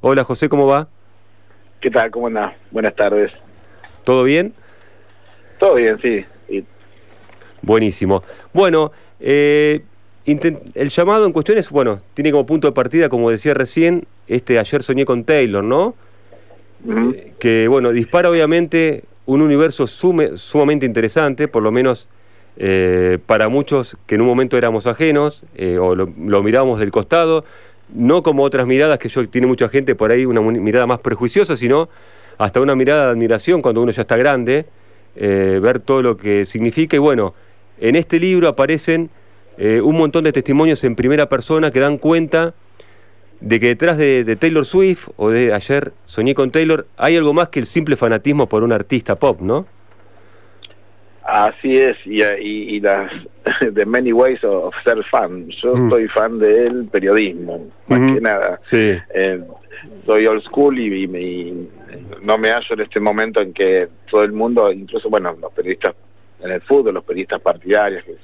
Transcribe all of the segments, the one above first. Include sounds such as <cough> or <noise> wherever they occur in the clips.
Hola José, ¿cómo va? ¿Qué tal? ¿Cómo andás? Buenas tardes. ¿Todo bien? Todo bien, sí. Y- Buenísimo. Bueno, eh, el llamado en cuestión es, bueno, tiene como punto de partida, como decía recién, este ayer soñé con Taylor, ¿no? Eh, Que, bueno, dispara obviamente un universo sume- sumamente interesante, por lo menos eh, para muchos que en un momento éramos ajenos eh, o lo, lo mirábamos del costado, no como otras miradas que yo tiene mucha gente por ahí, una mirada más prejuiciosa, sino hasta una mirada de admiración cuando uno ya está grande, eh, ver todo lo que significa. Y bueno, en este libro aparecen eh, un montón de testimonios en primera persona que dan cuenta de que detrás de, de Taylor Swift o de ayer soñé con Taylor hay algo más que el simple fanatismo por un artista pop, ¿no? Así es, y, y, y las <laughs> The Many Ways of Ser Fan. Yo Mm. soy fan del periodismo, más que nada. Sí. Eh, soy old school y, y no me hallo en este momento en que todo el mundo, incluso, bueno, los periodistas en el fútbol, los periodistas partidarios, que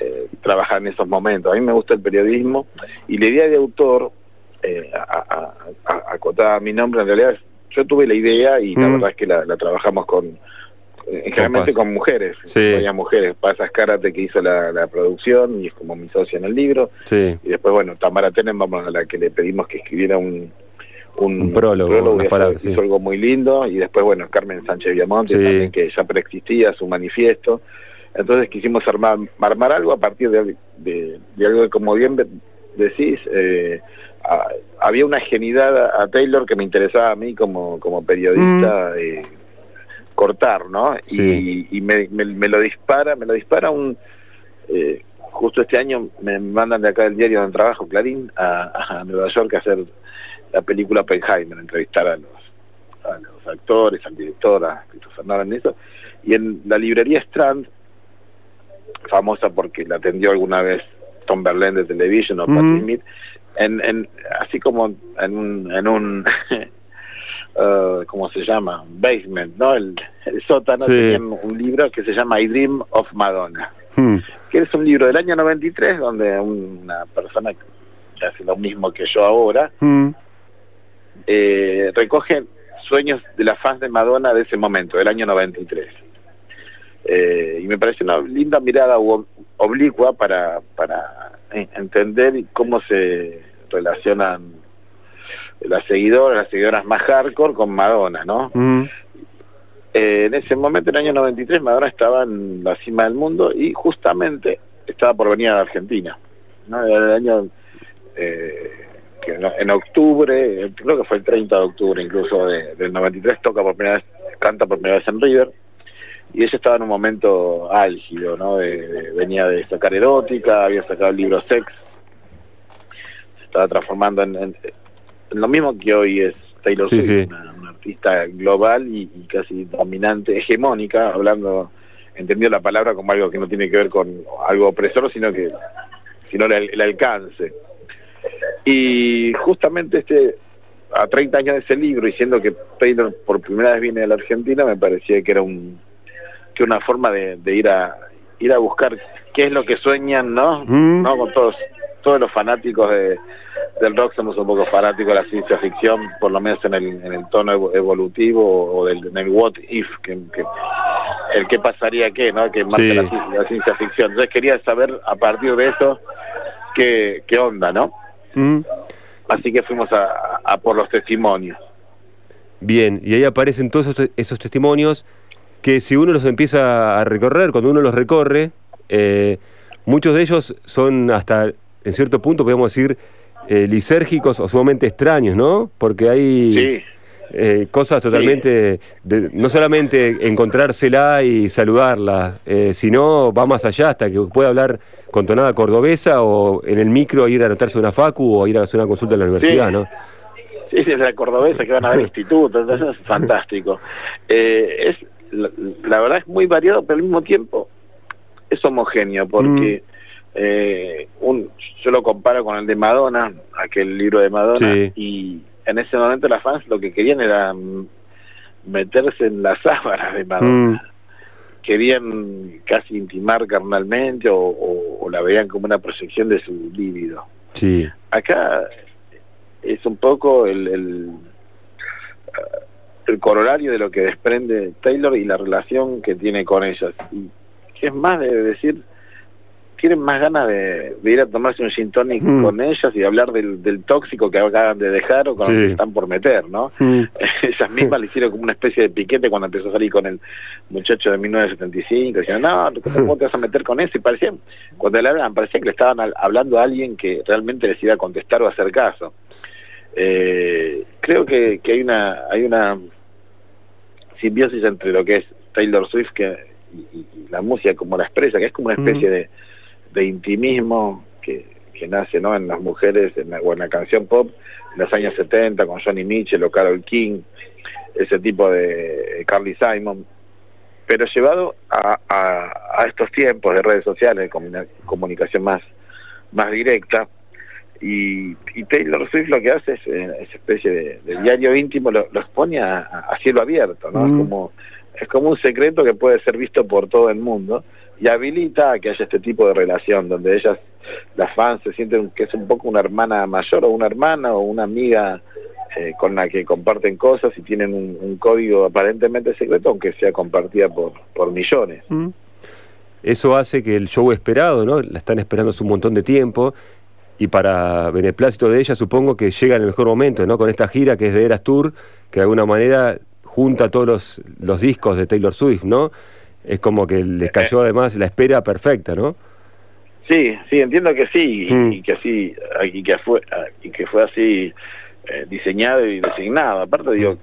eh, trabajan en esos momentos. A mí me gusta el periodismo y la idea de autor, eh, a- a- a- acotada a mi nombre, en realidad, yo tuve la idea y la Mm. verdad es que la, la trabajamos con, generalmente Paz. con mujeres, Sí. varias mujeres. Paz Escárate que hizo la, la producción y es como mi socia en el libro. Sí. Y después, bueno, Tamara Tenenbaum, a la que le pedimos que escribiera un, un, Un prólogo, hizo- algo muy lindo. Y después, bueno, Carmen Sánchez Viamonte, también que ya preexistía su manifiesto. Entonces quisimos armar, armar algo a partir de, de, de algo que, como bien decís, eh, a- había una genidad a, Taylor que me interesaba a mí como, como periodista eh, cortar, ¿no? Y- Sí. Y, me, me- me lo dispara, me lo dispara un... eh, justo este año me mandan de acá del diario donde trabajo, Clarín, a, a Nueva York a hacer la película Oppenheimer, entrevistar a los, a los actores, al director, a Christopher Nolan, eso. Y en la librería Strand, famosa porque la atendió alguna vez Tom Berlin de Television o. Patti Smith, en, en, así como en un, en un <laughs> uh, ¿cómo se llama? Basement, ¿no? El, el sótano Sí. tenían un libro que se llama I Dream of Madonna Hmm. que es un libro del año 93 donde una persona que hace lo mismo que yo ahora Hmm. eh, recoge sueños de las fans de Madonna de ese momento, del año 93. Eh, y me parece una linda mirada ob- oblicua para, para entender cómo se relacionan las seguidoras, las seguidoras más hardcore con Madonna, ¿no? Hmm. Eh, en ese momento, en el año 93, Madonna estaba en la cima del mundo y justamente estaba por venir a la Argentina. ¿no? Era el año eh, que en, octubre, creo que fue el 30 de octubre incluso de- del 93, toca por primera vez, canta por primera vez en River. Y ella estaba en un momento álgido, ¿no? De- de- venía de sacar erótica, había sacado el libro Sex, se estaba transformando en lo mismo que hoy es Taylor Swift, sí. Una, una artista global y, y casi dominante, hegemónica, hablando, entendiendo la palabra como algo que no tiene que ver con algo opresor, sino que sino el, el alcance. Y justamente este a 30 años de ese libro y siendo que Taylor por primera vez viene a la Argentina, me parecía que era un que una forma de, de ir a ir a buscar qué es lo que sueñan, ¿no? Mm. ¿No? Con todos todos los fanáticos de, del rock somos un poco fanáticos de la ciencia ficción, por lo menos en el, en el tono evo- evolutivo o del, en el what if, que, que- el qué pasaría qué, ¿no? Que marca Sí. la, ci- la ciencia ficción. Entonces quería saber a partir de eso qué, qué onda, ¿no? Hmm. Así que fuimos a, a- por los testimonios. Bien, y ahí aparecen todos esos, esos testimonios que si uno los empieza a recorrer, cuando uno los recorre, eh, muchos de ellos son hasta, en cierto punto, podemos decir, eh, lisérgicos o sumamente extraños, ¿no? Porque hay Sí, eh, cosas totalmente, de- no solamente encontrársela y saludarla, eh, sino va más allá hasta que pueda hablar con tonada cordobesa o en el micro ir a anotarse una facu o ir a hacer una consulta en la universidad, ¿no? Sí, desde la cordobesa que van a ver institutos, entonces es fantástico. Eh, es la, la verdad es muy variado, pero al mismo tiempo es homogéneo, porque eh, un, yo lo comparo con el de Madonna, aquel libro de Madonna, Sí. y en ese momento las fans lo que querían era meterse en las <laughs> sábanas de Madonna. Mm, Querían casi intimar carnalmente o, o- o la veían como una proyección de su líbido. sí. Acá es un poco el, el, el corolario de lo que desprende Taylor y la relación que tiene con ellas. Y es más de decir, tienen más ganas de, ir a tomarse un gin tonic mm. con ellas y hablar del, tóxico que acaban de dejar o con que están por meter, ¿no? Mm. <laughs> ellas mismas le hicieron como una especie de piquete cuando empezó a salir con el muchacho de 1975, decían, no, ¿cómo te vas a meter con eso? Y parecía, cuando le hablan, parecía que le estaban hablando a alguien que realmente les iba a contestar o a hacer caso. Eh, creo que, que hay una hay una simbiosis entre lo que es Taylor Swift que, y, la música como la expresa, que es como una especie mm. de de intimismo que, que nace ¿no? en las mujeres en la, o en la canción pop en los años 70 con Johnny Mitchell o Carol King, ese tipo de Carly Simon, pero llevado a, a, estos tiempos de redes sociales, de comunicación más, más directa, y, y, Taylor Swift lo que hace es eh, esa especie de, diario íntimo, lo, lo expone a, cielo abierto, ¿no? Es, mm. como, es como un secreto que puede ser visto por todo el mundo y habilita a que haya este tipo de relación donde ellas, las fans, se sienten que es un poco una hermana mayor o una hermana o una amiga eh, con la que comparten cosas y tienen un, código aparentemente secreto, aunque sea compartida por, por millones. Mm. Eso hace que el show esperado, ¿no? La están esperando hace un montón de tiempo y para beneplácito de ella supongo que llega en el mejor momento, ¿no? Con esta gira que es de Eras Tour, que de alguna manera junta todos los, los discos de Taylor Swift, ¿no? Es como que les eh, cayó además la espera perfecta, ¿no? Sí, sí, entiendo que sí, y, mm. que así, y que fue, y que fue así eh, diseñado y designado. Aparte digo,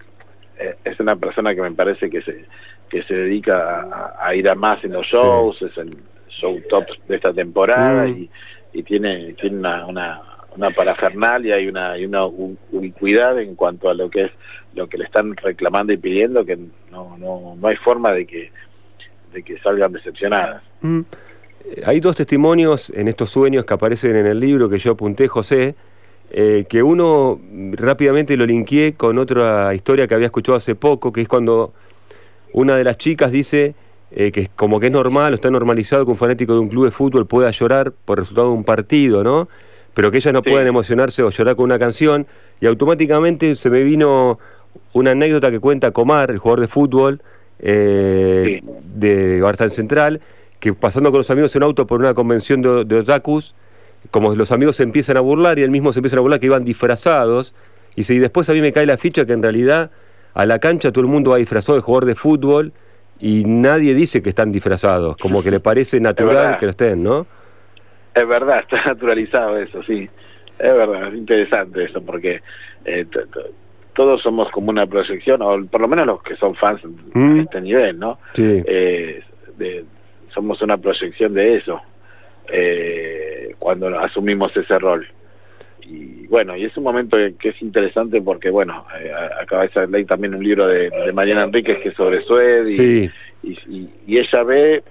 eh, es una persona que me parece que se que se dedica a, ir a más en los shows, es el show top de esta temporada mm. y, y, tiene tiene una, una, una parafernalia y una y una ubicuidad en cuanto a lo que es lo que le están reclamando y pidiendo que no no no hay forma de que que salgan decepcionadas. Mm. Hay dos testimonios en estos sueños que aparecen en el libro que yo apunté, José, eh, que uno rápidamente lo linkeé con otra historia que había escuchado hace poco, que es cuando una de las chicas dice eh, que como que es normal o está normalizado que un fanático de un club de fútbol pueda llorar por resultado de un partido, ¿no? Pero que ellas no pueden emocionarse o llorar con una canción, y automáticamente se me vino una anécdota que cuenta Comar, el jugador de fútbol, eh, de Bartan Central, que pasando con los amigos en auto por una convención de, de, otakus, como los amigos se empiezan a burlar y él mismo se empiezan a burlar que iban disfrazados, y si después a mí me cae la ficha que en realidad a la cancha todo el mundo va disfrazado de jugador de fútbol y nadie dice que están disfrazados, como que le parece natural que lo estén, ¿no? Es verdad, <laughs> está naturalizado eso, sí. Es verdad, es interesante eso, porque eh, todos somos como una proyección, o por lo menos los que son fans de mm. este nivel, ¿no? Sí. Eh, somos una proyección de eso eh, cuando asumimos ese rol. Y bueno, y es un momento que es interesante porque, bueno, eh, acaba de leer también un libro de, Mariana Enríquez que es sobre Sued y, y, ella ve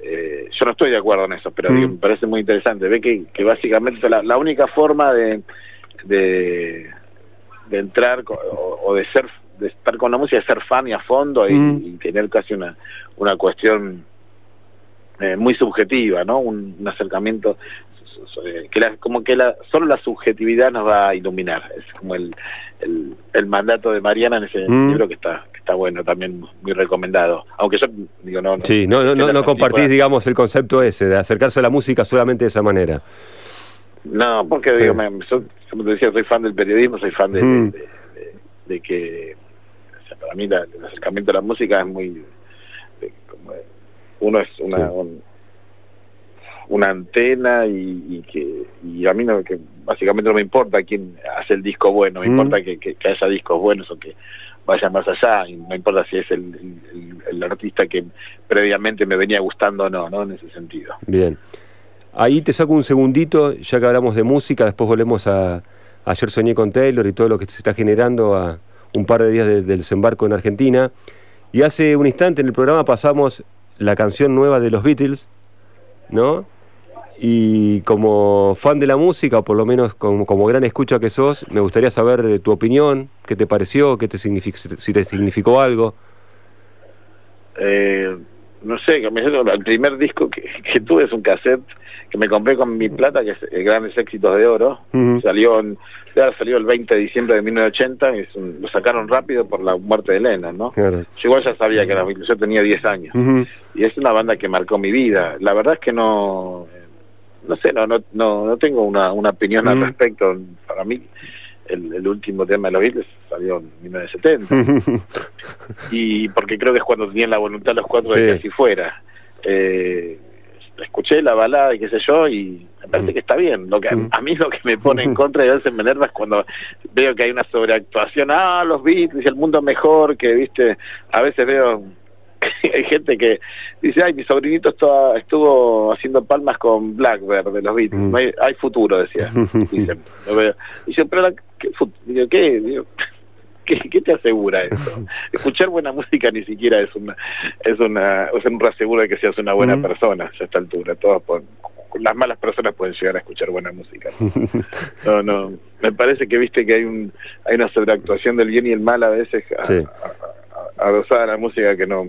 eh, yo no estoy de acuerdo en eso, pero mm. me parece muy interesante. Ve que, que básicamente la, única forma de, de entrar o, de ser de estar con la música, de ser fan y a fondo y, mm. tener casi una, una cuestión eh, muy subjetiva, ¿no? Un, acercamiento que como que la, solo la subjetividad nos va a iluminar. Es como el, el, mandato de Mariana en ese mm. libro que está que está bueno, también muy recomendado. Aunque yo digo, no... no sí, no, no, no, compartís, digamos, el concepto ese de acercarse a la música solamente de esa manera. No, porque digo, me, como te decía, soy fan del periodismo, soy fan de, de, que, para mí el acercamiento a la música es muy, como, uno es una, una antena y, que y a mí no, que básicamente no me importa quién hace el disco bueno, me importa que, que, haya discos buenos o que vaya más allá, y no importa si es el, el, artista que previamente me venía gustando o no, ¿no? En ese sentido. Bien. Ahí te saco un segundito, ya que hablamos de música, después volvemos a... Ayer soñé con Taylor y todo lo que se está generando a un par de días del desembarco en Argentina. Y hace un instante en el programa pasamos la canción nueva de los Beatles, ¿no? Y como fan de la música, o por lo menos como, gran escucha que sos, me gustaría saber tu opinión, qué te pareció, qué te si te significó algo. Eh, no sé, el primer disco que, tuve es un cassette que me compré con mi plata, que es eh, Grandes Éxitos de Oro. Salió en, salió el 20 de diciembre de 1980 y lo sacaron rápido por la muerte de Elena, ¿no? Yo igual ya sabía que era, yo tenía 10 años. Y es una banda que marcó mi vida. La verdad es que no, no sé, no, no, no, tengo una, una opinión al respecto. Para mí, el, último tema de los Beatles salió en <laughs> 1970. y porque creo que es cuando tenían la voluntad los cuatro de que así fuera. Eh, escuché la balada y qué sé yo y me parece que está bien. Lo que a mí lo que me pone en <laughs> contra y a veces me enerva es cuando veo que hay una sobreactuación, ah, los Beatles y el mundo mejor, que viste, a veces veo <laughs> hay gente que dice, ay, mi sobrinito estuvo haciendo palmas con Blackbird de los Beatles, mm. hay, futuro, decía. Dicen, lo veo. pero ¿qué, digo, <laughs> ¿qué? ¿qué, te asegura eso? <laughs> Escuchar buena música ni siquiera es una es una es un reaseguro de que seas una buena persona a esta altura. Todas las malas personas pueden llegar a escuchar buena música. <laughs> No, no, me parece que viste que hay un hay una sobreactuación del bien y el mal a veces adosada a la música que no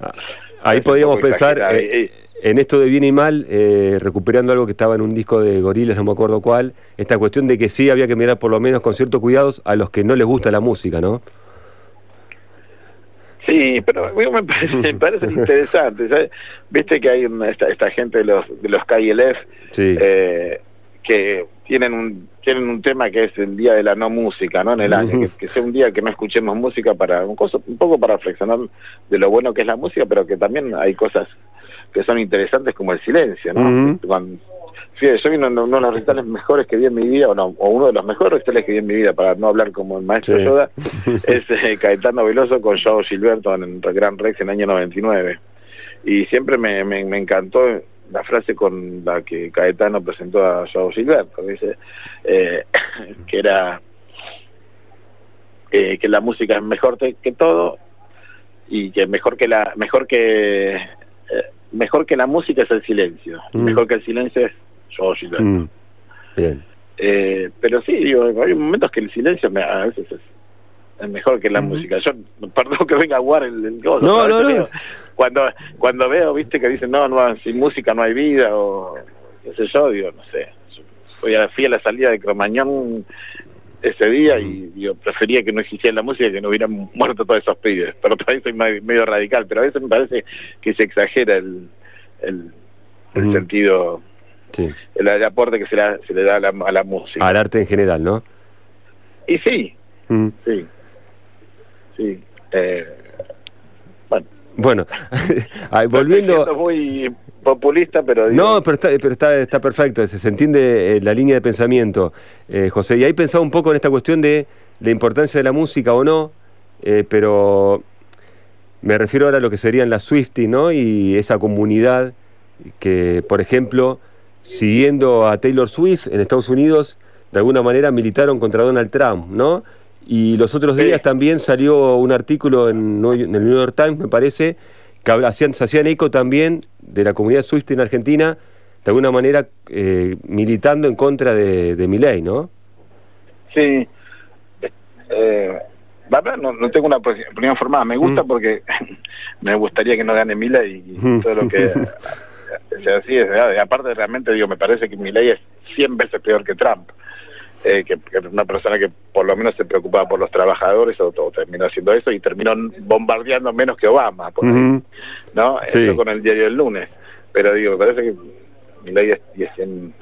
Ah, ahí podríamos pensar eh, en esto de bien y mal, eh, recuperando algo que estaba en un disco de Gorilas, no me acuerdo cuál, esta cuestión de que sí había que mirar por lo menos con ciertos cuidados a los que no les gusta la música, ¿no? Sí, pero me parece, me <laughs> parece interesante. Viste que hay esta, gente de los, de los KLF eh, que tienen un tienen un tema que es el día de la no música, ¿no? En el año, que, sea un día que no escuchemos música para un, un poco para reflexionar de lo bueno que es la música, pero que también hay cosas que son interesantes como el silencio, ¿no? yo vi uno, de los recitales mejores que vi en mi vida, o, no, o uno de los mejores recitales que vi en mi vida, para no hablar como el maestro Yoda, <laughs> es eh, Caetano Veloso con Joao Gilberto en el Gran Rex en el año 99. Y siempre me, me, me encantó la frase con la que Caetano presentó a Joao Gilberto, dice eh, <coughs> que era eh, que la música es mejor que todo y que mejor que la mejor que mejor que la música es el silencio, mm. mejor que el silencio es Gilberto. Mm. Bien. pero sí, digo, hay momentos que el silencio me, a veces es es mejor que la música. Yo, perdón que venga a jugar el, el No, no, no. Cuando, cuando veo, viste, que dicen, no, no, sin música no hay vida, o qué sé yo, digo, no sé. Fui a, fui a la salida de Cromañón ese día y yo prefería que no existiera la música que no hubieran muerto todos esos pibes. Pero todavía soy medio radical, pero a veces me parece que se exagera el, el, sentido, el, aporte que se, se le da a la, a la música. Al arte en general, ¿no? Y sí, sí sí. Eh, bueno, <laughs> volviendo... muy populista, pero... No, pero está, pero está, está perfecto, se, entiende eh, la línea de pensamiento, eh, José. Y ahí pensado un poco en esta cuestión de la importancia de la música o no, pero me refiero ahora a lo que serían las Swifties, ¿no? Y esa comunidad que, por ejemplo, siguiendo a Taylor Swift en Estados Unidos, de alguna manera militaron contra Donald Trump, ¿no? Y los otros días también salió un artículo en, el New York Times, me parece, que hacían, se hacían eco también de la comunidad Swift en Argentina, de alguna manera eh, militando en contra de, de ley, ¿no? Sí. Eh, no, no, tengo una opinión formada. Me gusta mm. porque <laughs> me gustaría que no gane Milei y mm. todo lo que <laughs> sea así. Es, aparte, realmente, digo, me parece que Milei es 100 veces peor que Trump. Eh, que, una persona que por lo menos se preocupaba por los trabajadores o, terminó haciendo eso y terminó bombardeando menos que Obama, por ¿no? Eso con el diario del lunes. Pero digo, me parece que mi ley es,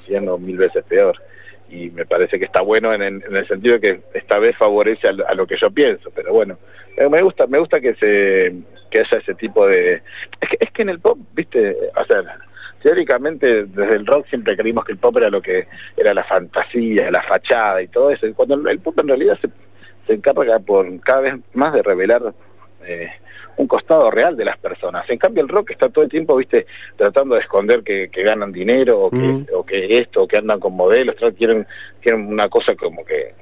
siendo mil veces peor. Y me parece que está bueno en, el sentido de que esta vez favorece a, lo que yo pienso, pero bueno, eh, me gusta me gusta que se que haya ese tipo de es que, es que en el pop, viste, o sea, teóricamente desde el rock siempre creímos que el pop era lo que era la fantasía, la fachada y todo eso. Y cuando el pop en realidad se, se encarga por cada vez más de revelar eh, un costado real de las personas. En cambio el rock está todo el tiempo, viste, tratando de esconder que, ganan dinero o que, mm. o que esto, o que andan con modelos, quieren, quieren una cosa como que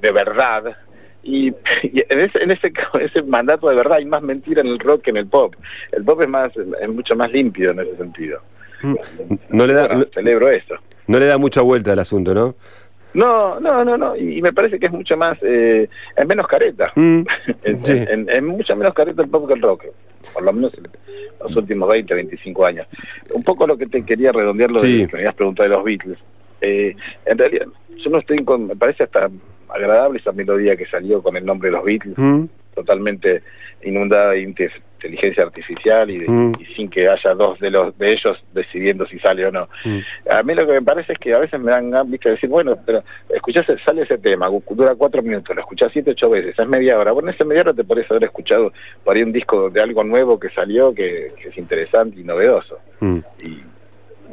de verdad. Y, <laughs> en, ese, en ese, ese mandato de verdad hay más mentira en el rock que en el pop. El pop es más es mucho más limpio en ese sentido. <laughs> No le da, celebro eso. No le da mucha vuelta al asunto, ¿no? No, no, no, no, y, me parece que es mucho más, eh, es menos careta, mm, <laughs> es, mucho menos careta el pop que el rock, por lo menos en los últimos 20, 25 años. Un poco lo que te quería redondear lo que me habías preguntado de los Beatles. Eh, en realidad, yo no estoy con, me parece hasta agradable esa melodía que salió con el nombre de los Beatles, mm. Totalmente inundada de inteligencia artificial mm. y, sin que haya dos de los de ellos decidiendo si sale o no. Mm. A mí lo que me parece es que a veces me dan ganas de decir, bueno, pero escuchás, sale ese tema, dura cuatro minutos, lo escuchás siete, ocho veces, es media hora. Bueno, ese media hora te podés haber escuchado por ahí un disco de algo nuevo que salió que, es interesante y novedoso. Y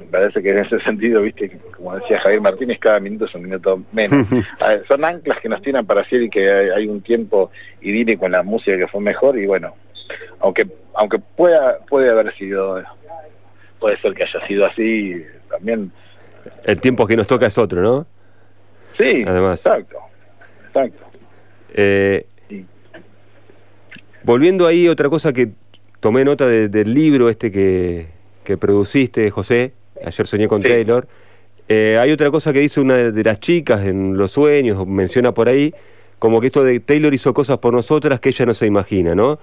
me parece que en ese sentido, viste, como decía Javier Martínez, cada minuto es un minuto menos. <laughs> son anclas que nos tiran para decir que hay, un tiempo idílico en la música que fue mejor y bueno, aunque aunque pueda puede haber sido, puede ser que haya sido así, también... El tiempo que nos toca es otro, ¿no? Sí, Además. exacto, exacto. Eh, volviendo ahí, otra cosa que tomé nota del libro este que, que produciste, José, ayer soñé con Taylor. Eh, hay otra cosa que dice una de las chicas en los sueños, menciona por ahí, como que esto de Taylor hizo cosas por nosotras que ella no se imagina, ¿no?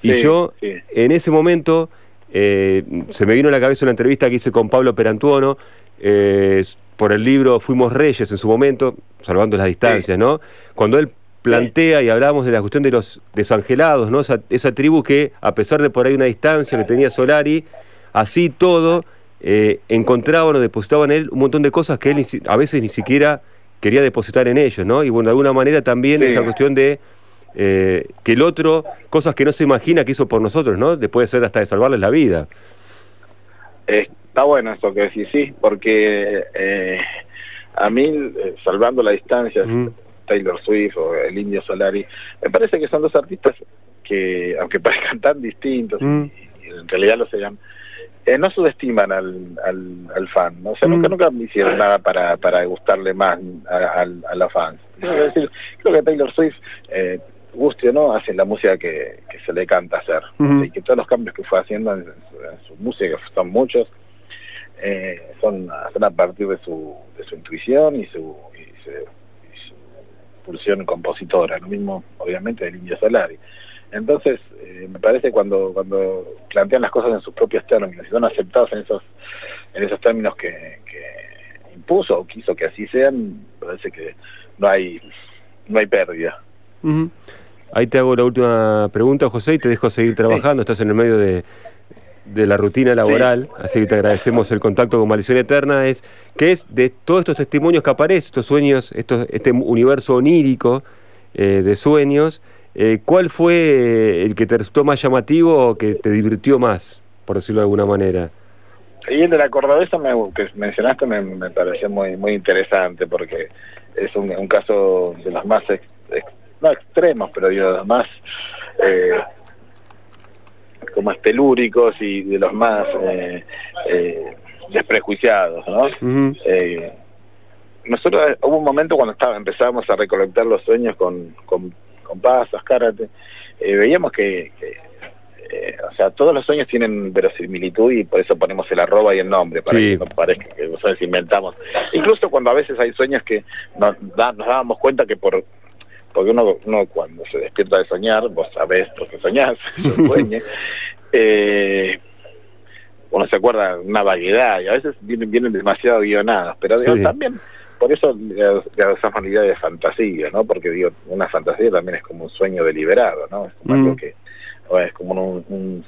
Y yo, en ese momento, eh, se me vino a la cabeza una entrevista que hice con Pablo Perantuono, eh, por el libro Fuimos Reyes en su momento, salvando las distancias, ¿no? Cuando él plantea y hablamos de la cuestión de los desangelados, ¿no? Esa, esa tribu que, a pesar de por ahí una distancia que tenía Solari, así todo eh, encontraban o depositaban en él un montón de cosas que él a veces ni siquiera quería depositar en ellos, ¿no? Y bueno, de alguna manera también esa cuestión de eh, que el otro, cosas que no se imagina que hizo por nosotros, ¿no? Después de ser hasta de salvarles la vida. Está bueno eso que decís, sí, porque eh, a mí, eh, salvando la distancia, Taylor Swift o el Indio Solari, me parece que son dos artistas que, aunque <laughs> parezcan tan distintos, y, en realidad lo sean, eh, no subestiman al, al, fan, ¿no? o sea, nunca, mm. nunca hicieron nada para, para gustarle más a, a, la fans. decir, creo que Taylor Swift, eh, guste o no, hace la música que, se le canta hacer. Y que todos los cambios que fue haciendo en, su, música, son muchos, eh, son, a partir de su, de su intuición y su, y su, pulsión compositora. Lo mismo, obviamente, del Indio Solari. Entonces, eh, me parece cuando cuando plantean las cosas en sus propios términos y son aceptados en esos en esos términos que, impuso o quiso que así sean, parece que no hay no hay pérdida. Ahí te hago la última pregunta, José, y te dejo seguir trabajando. Estás en el medio de, de la rutina laboral, así que te agradecemos el contacto con Maldición Eterna. Es que es de todos estos testimonios que aparecen, estos sueños, estos, este universo onírico eh, de sueños. Eh, ¿Cuál fue el que te resultó más llamativo o que te divirtió más, por decirlo de alguna manera? Y el de la cordobesa me, que mencionaste me, pareció muy muy interesante porque es un, caso de los más, no extremos, pero de los más eh, como estelúricos y de los más eh, eh, desprejuiciados, ¿no? nosotros hubo un momento cuando estaba, empezábamos a recolectar los sueños con, con con pasas, karate, eh, veíamos que, eh, o sea, todos los sueños tienen verosimilitud y por eso ponemos el arroba y el nombre, para que no parezca que nosotros inventamos. Incluso cuando a veces hay sueños que nos, nos dábamos cuenta que por porque uno, uno cuando se despierta de soñar, vos sabés <laughs> lo que soñás, sueñe, eh, uno se acuerda una variedad y a veces vienen, vienen demasiado guionados, pero también por eso le usamos la idea de fantasía, ¿no? Porque digo, una fantasía también es como un sueño deliberado, ¿no? Es como algo mm. que es como un,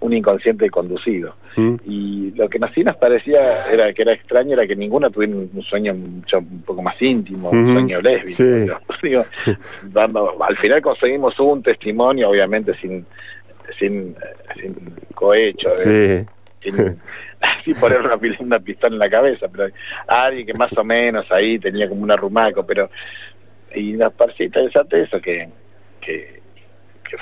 un, inconsciente conducido. Mm. Y lo que sí nos parecía era que era extraño era que ninguna tuviera un sueño mucho, un poco más íntimo, un sueño lésbico. <laughs> al final conseguimos un testimonio, obviamente sin sin, sin cohecho. Sí sin, <laughs> poner una, una, pistola en la cabeza, pero alguien que más o menos ahí tenía como un arrumaco, pero y nos parecía interesante eso, que, que,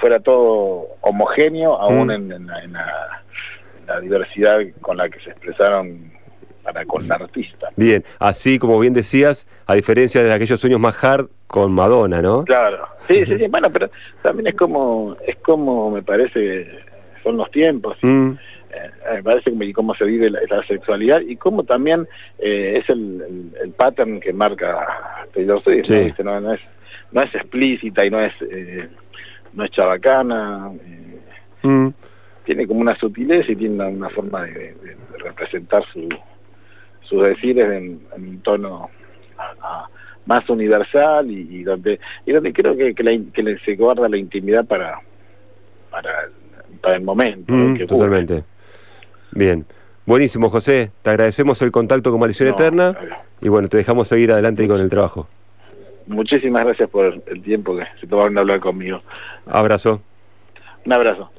fuera todo homogéneo, aún mm. en, la, diversidad con la que se expresaron para con la artista. Bien, así como bien decías, a diferencia de aquellos sueños más hard con Madonna, ¿no? Claro, sí, sí, sí, bueno, pero también es como, es como me parece, son los tiempos. Mm me parece que cómo se vive la, sexualidad y cómo también es el, el, pattern que marca Taylor Swift, ¿no? ¿no? es, no es explícita y no es, no es chabacana. Mm. Tiene como una sutileza y tiene una, forma de, representar su, sus decires en, un tono más universal y, donde y donde creo que, que, se guarda la intimidad para para, para el momento. Mm, totalmente. Bien. Buenísimo, José. Te agradecemos el contacto con Maldición Eterna y bueno, te dejamos seguir adelante con el trabajo. Muchísimas gracias por el tiempo que se tomaron a hablar conmigo. Abrazo. Un abrazo.